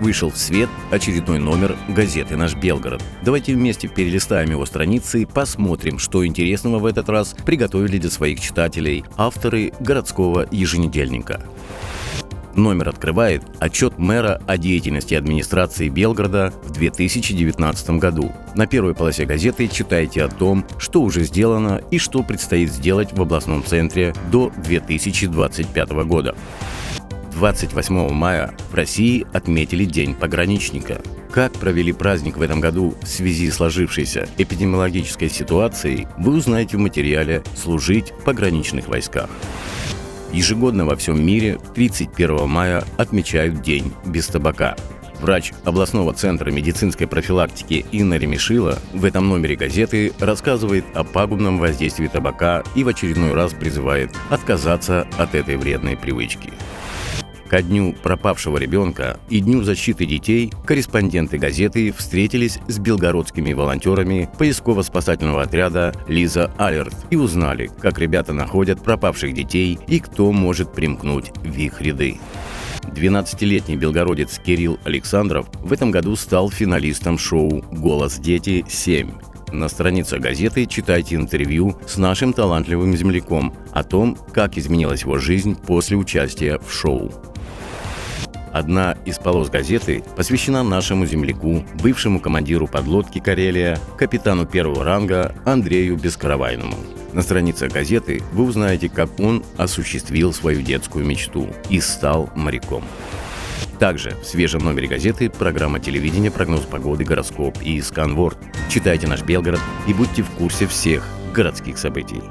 вышел в свет очередной номер газеты «Наш Белгород». Давайте вместе перелистаем его страницы и посмотрим, что интересного в этот раз приготовили для своих читателей авторы городского еженедельника. Номер открывает отчет мэра о деятельности администрации Белгорода в 2019 году. На первой полосе газеты читайте о том, что уже сделано и что предстоит сделать в областном центре до 2025 года. 28 мая в России отметили День пограничника. Как провели праздник в этом году в связи с сложившейся эпидемиологической ситуацией, вы узнаете в материале «Служить в пограничных войсках». Ежегодно во всем мире 31 мая отмечают День без табака. Врач областного центра медицинской профилактики Инна Ремешила в этом номере газеты рассказывает о пагубном воздействии табака и в очередной раз призывает отказаться от этой вредной привычки. Ко дню пропавшего ребенка и Дню защиты детей корреспонденты газеты встретились с белгородскими волонтерами поисково-спасательного отряда «Лиза Алерт» и узнали, как ребята находят пропавших детей и кто может примкнуть в их ряды. 12-летний белгородец Кирилл Александров в этом году стал финалистом шоу «Голос дети 7». На странице газеты читайте интервью с нашим талантливым земляком о том, как изменилась его жизнь после участия в шоу. Одна из полос газеты посвящена нашему земляку, бывшему командиру подлодки «Карелия», капитану первого ранга Андрею Бескаравайному. На странице газеты вы узнаете, как он осуществил свою детскую мечту и стал моряком. Также в свежем номере газеты программа телевидения «Прогноз погоды», «Гороскоп» и «Сканворд». Читайте наш Белгород и будьте в курсе всех городских событий.